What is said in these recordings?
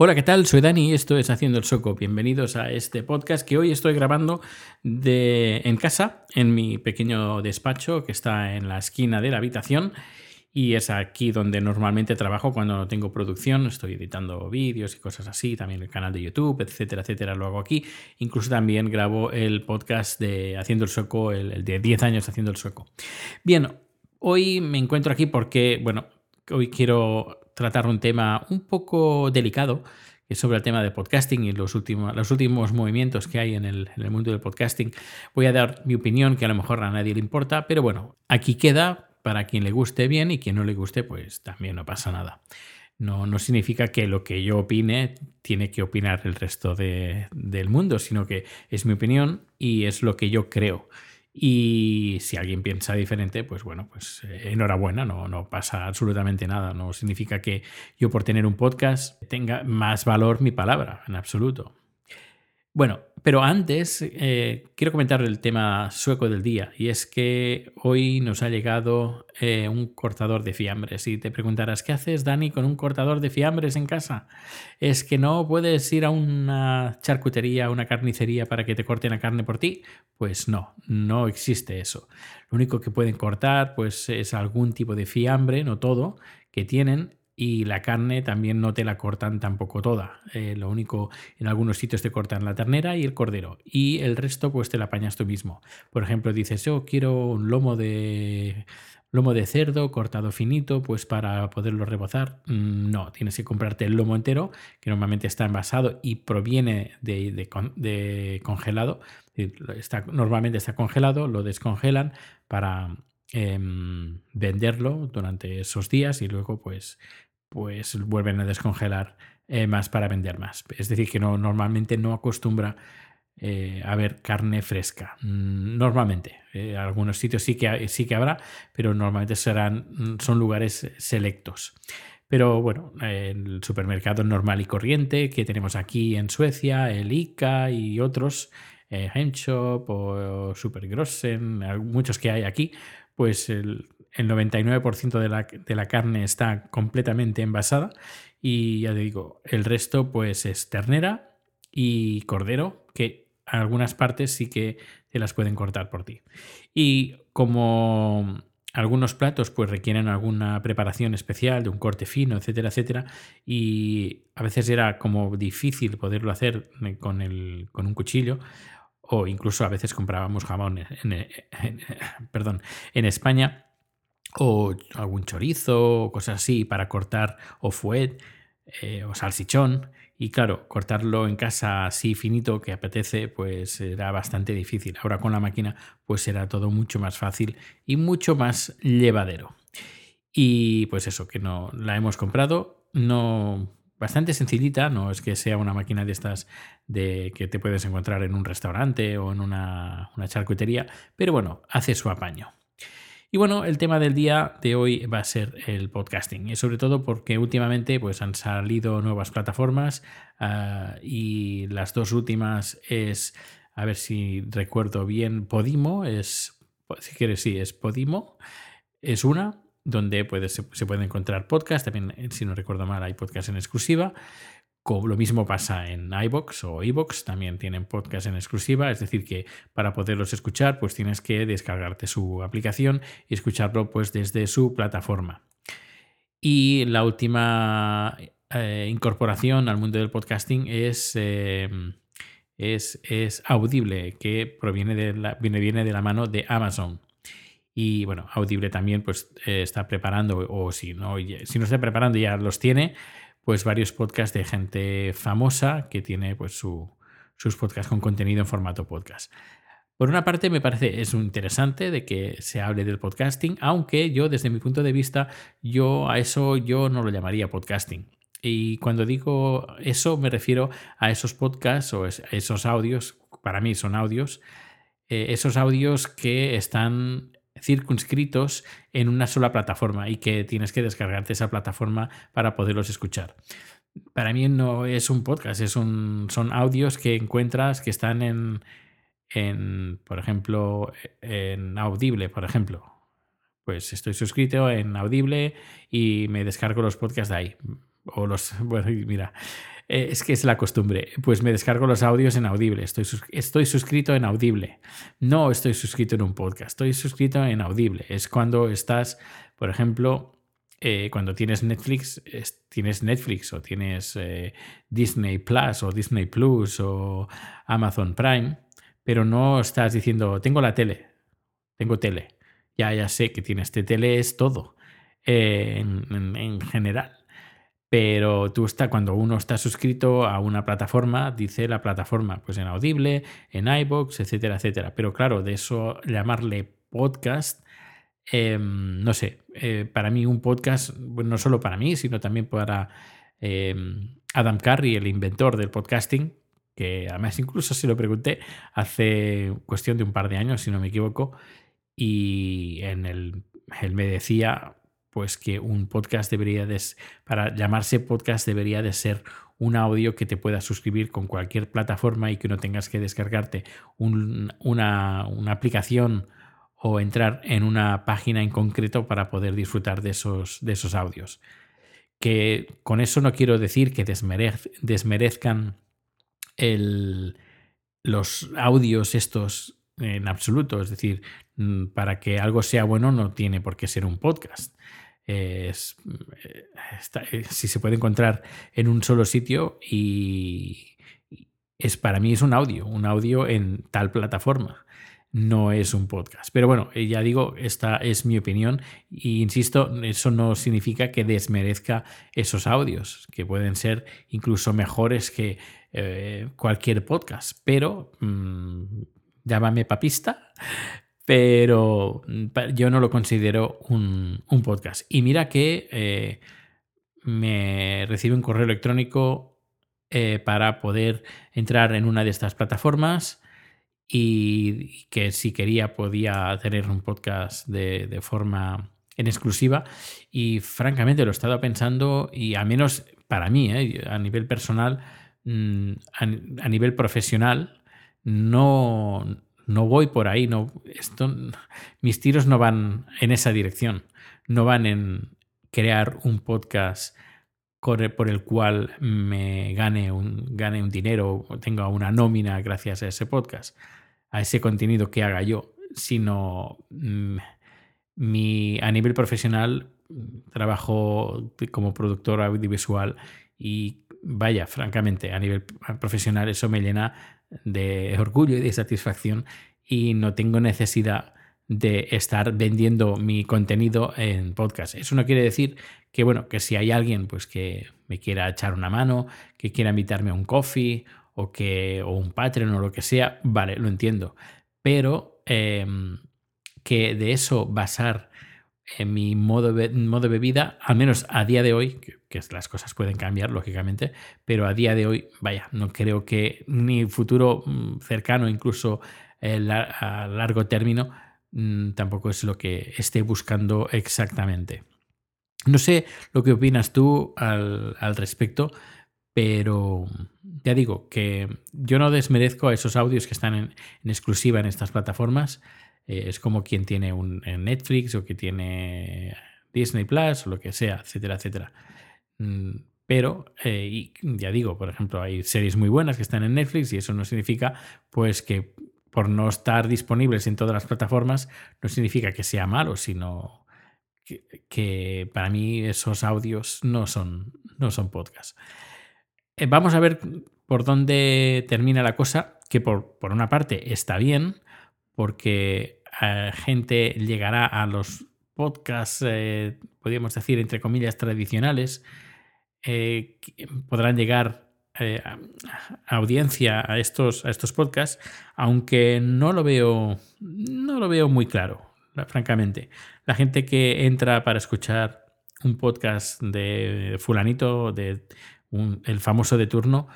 Hola, ¿qué tal? Soy Dani y esto es Haciendo el Soco. Bienvenidos a este podcast que hoy estoy grabando de, en casa, en mi pequeño despacho que está en la esquina de la habitación. Y es aquí donde normalmente trabajo cuando no tengo producción. Estoy editando vídeos y cosas así, también el canal de YouTube, etcétera, etcétera, lo hago aquí. Incluso también grabo el podcast de Haciendo el Soco, el, el de 10 años Haciendo el Soco. Bien, hoy me encuentro aquí porque, bueno, hoy quiero tratar un tema un poco delicado, que es sobre el tema de podcasting y los últimos, los últimos movimientos que hay en el, mundo del podcasting. Voy a dar mi opinión, que a lo mejor a nadie le importa, pero bueno, aquí queda para quien le guste bien y quien no le guste, pues también no pasa nada. No, no, significa que lo que yo opine tiene que opinar el resto de, del mundo, sino que es mi opinión y es lo que yo creo. Y si alguien piensa diferente, pues bueno, pues eh, enhorabuena, no, no pasa absolutamente nada. No significa que yo por tener un podcast tenga más valor mi palabra, en absoluto. Bueno, pero antes eh, quiero comentar el tema sueco del día y es que hoy nos ha llegado eh, un cortador de fiambres y te preguntarás, ¿qué haces Dani con un cortador de fiambres en casa? ¿Es que no puedes ir a una charcutería, a una carnicería para que te corten la carne por ti? Pues no, no existe eso. Lo único que pueden cortar pues es algún tipo de fiambre, no todo, que tienen y la carne también no te la cortan tampoco toda. Eh, lo único, en algunos sitios te cortan la ternera y el cordero y el resto pues te la apañas tú mismo. Por ejemplo, dices, yo quiero un lomo de lomo de cerdo cortado finito, pues para poderlo rebozar. Mm, no, tienes que comprarte el lomo entero, que normalmente está envasado y proviene de, de congelado. Está, normalmente está congelado, lo descongelan para em, venderlo durante esos días y luego pues pues vuelven a descongelar eh, más para vender más. Es decir, que no, normalmente no acostumbra eh, a haber carne fresca. Mm, normalmente. Eh, algunos sitios sí que, sí que habrá, pero normalmente serán, mm, son lugares selectos. Pero bueno, el supermercado normal y corriente que tenemos aquí en Suecia, el ICA y otros, Hemshop o Supergrossen, muchos que hay aquí, pues el, el 99% de la, de la, carne está completamente envasada y ya te digo, el resto pues es ternera y cordero, que algunas partes sí que te las pueden cortar por ti. Y como algunos platos pues requieren alguna preparación especial de un corte fino, etcétera, etcétera, y a veces era como difícil poderlo hacer con, el, con un cuchillo, o incluso a veces comprábamos jamón perdón, en España o algún chorizo o cosas así para cortar o fuet eh, o salsichón. Y claro, cortarlo en casa así finito que apetece, pues era bastante difícil. Ahora con la máquina, pues será todo mucho más fácil y mucho más llevadero. Y pues eso, que no la hemos comprado, no bastante sencillita, no es que sea una máquina de estas de que te puedes encontrar en un restaurante o en una, una charcutería, pero bueno, hace su apaño. Y bueno, el tema del día de hoy va a ser el podcasting, y sobre todo porque últimamente pues, han salido nuevas plataformas uh, y las dos últimas es, a ver si recuerdo bien, Podimo, es, si quieres, sí, es Podimo, es una donde puede, se, se puede encontrar podcast, también si no recuerdo mal hay podcast en exclusiva. Lo mismo pasa en iBox o iBox, también tienen podcast en exclusiva, es decir, que para poderlos escuchar, pues tienes que descargarte su aplicación y escucharlo pues desde su plataforma. Y la última eh, incorporación al mundo del podcasting es, eh, es, es, Audible, que proviene de la, viene, viene de la mano de Amazon. Y bueno, Audible también pues eh, está preparando, o si no, si no está preparando ya los tiene, pues varios podcasts de gente famosa que tiene pues sus podcasts con contenido en formato podcast. Por una parte me parece es interesante de que se hable del podcasting, aunque yo desde mi punto de vista yo a eso yo no lo llamaría podcasting. Y cuando digo eso me refiero a esos podcasts o esos audios, para mí son audios, eh, esos audios que están circunscritos en una sola plataforma y que tienes que descargarte esa plataforma para poderlos escuchar. Para mí no es un podcast, es un, son audios que encuentras que están en, en, por ejemplo, en Audible, por ejemplo. Pues estoy suscrito en Audible y me descargo los podcasts de ahí. O los, bueno, mira, Eh, es que es la costumbre. Pues me descargo los audios en Audible. Estoy, suscrito en Audible. No estoy suscrito en un podcast. Estoy suscrito en Audible. Es cuando estás, por ejemplo, eh, cuando tienes Netflix, tienes Netflix o tienes eh, Disney Plus o Disney Plus o Amazon Prime, pero no estás diciendo, tengo la tele, tengo tele. Ya, ya sé que tienes este tele, es todo en general. Pero tú está, cuando uno está suscrito a una plataforma, dice la plataforma, pues en Audible, en iBox, etcétera, etcétera. Pero claro, de eso llamarle podcast, em, no sé, eh, para mí un podcast, no solo para mí, sino también para em, Adam Curry, el inventor del podcasting, que además incluso se lo pregunté hace cuestión de un par de años, si no me equivoco, y en el, él me decía, pues que un podcast debería de, para llamarse podcast debería de ser un audio que te puedas suscribir con cualquier plataforma y que no tengas que descargarte una, aplicación o entrar en una página en concreto para poder disfrutar de esos, de esos audios. Que con eso no quiero decir que desmerezcan los audios estos en absoluto. Es decir, mm, para que algo sea bueno no tiene por qué ser un podcast. Es, eh, eh, si se puede encontrar en un solo sitio y es para mí es un audio, un audio en tal plataforma. No es un podcast. Pero bueno, eh, ya digo, esta es mi opinión. E insisto, eso no significa que desmerezca esos audios, que pueden ser incluso mejores que cualquier podcast. Pero mm, llámame papista, pero mm, yo no lo considero un, podcast. Y mira que eh, me recibe un correo electrónico eh, para poder entrar en una de estas plataformas y que si quería podía tener un podcast de, forma en exclusiva y francamente lo he estado pensando y al menos para mí, eh, a nivel personal, mm, a nivel profesional, no, no voy por ahí, no, mis tiros no van en esa dirección, no van en crear un podcast por el cual me gane un, gane un dinero o tenga una nómina gracias a ese podcast, a ese contenido que haga yo, sino mm, mi, a nivel profesional trabajo como productor audiovisual y vaya, francamente, a nivel profesional eso me llena de orgullo y de satisfacción y no tengo necesidad de estar vendiendo mi contenido en podcast. Eso no quiere decir que, bueno, que si hay alguien pues, que me quiera echar una mano, que quiera invitarme a un coffee o, que, o un Patreon o lo que sea, vale, lo entiendo. Pero em, que de eso basar en mi modo de, modo de vida, al menos a día de hoy, que, las cosas pueden cambiar, lógicamente, pero a día de hoy, vaya, no creo que ni futuro mm, cercano, incluso eh, a largo término, mm, tampoco es lo que esté buscando exactamente. No sé lo que opinas tú al, respecto, pero ya digo que yo no desmerezco a esos audios que están en exclusiva en estas plataformas. Eh, es como quien tiene un Netflix o que tiene Disney Plus o lo que sea, etcétera, etcétera. Mm, pero, eh, ya digo, por ejemplo, hay series muy buenas que están en Netflix y eso no significa pues que por no estar disponibles en todas las plataformas no significa que sea malo, sino que, para mí esos audios no son, no son podcasts. Eh, vamos a ver por dónde termina la cosa, que por, por una parte está bien, porque gente llegará a los podcasts, eh, podríamos decir, entre comillas, tradicionales, eh, podrán llegar eh, audiencia a estos, a estos podcasts, aunque no lo veo, no lo veo muy claro, francamente. La gente que entra para escuchar un podcast de fulanito, de el famoso de turno,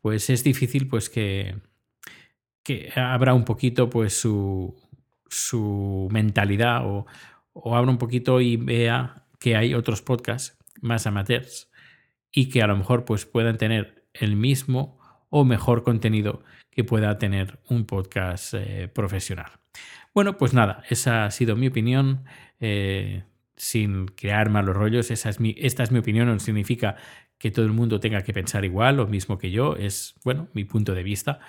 pues es difícil pues que, que abra un poquito pues su, su mentalidad o, abra un poquito y vea que hay otros podcasts más amateurs y que a lo mejor pues puedan tener el mismo o mejor contenido que pueda tener un podcast eh, profesional. Bueno, pues nada, esa ha sido mi opinión. Eh, sin crear malos rollos, esa es mi, esta es mi opinión, no significa que todo el mundo tenga que pensar igual, lo mismo que yo, es, bueno, mi punto de vista.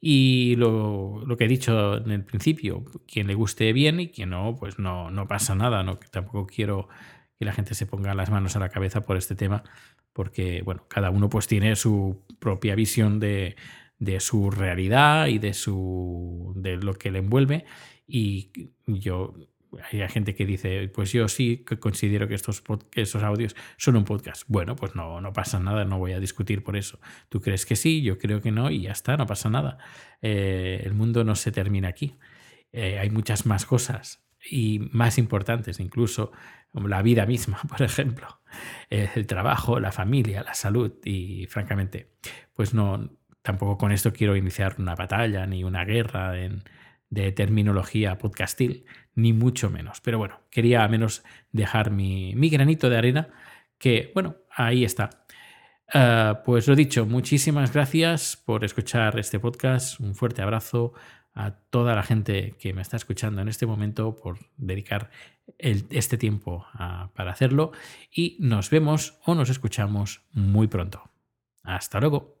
Y lo, que he dicho en el principio, quien le guste bien y quien no, pues no, no pasa nada, ¿no? tampoco quiero que la gente se ponga las manos a la cabeza por este tema, porque, bueno, cada uno pues tiene su propia visión de, de su realidad y de, su, de lo que le envuelve. Y yo hay gente que dice, pues yo sí que considero que estos, esos audios son un podcast. Bueno, pues no, no pasa nada, no voy a discutir por eso. Tú crees que sí, yo creo que no y ya está, no pasa nada. Eh, el mundo no se termina aquí. Eh, hay muchas más cosas y más importantes, incluso la vida misma, por ejemplo, eh, el trabajo, la familia, la salud y francamente, pues no, tampoco con esto quiero iniciar una batalla ni una guerra en, de terminología podcastil, ni mucho menos. Pero bueno, quería al menos dejar mi, granito de arena, que bueno, ahí está. Ah, pues lo dicho, muchísimas gracias por escuchar este podcast. Un fuerte abrazo a toda la gente que me está escuchando en este momento por dedicar este tiempo para hacerlo. Y nos vemos o nos escuchamos muy pronto. Hasta luego.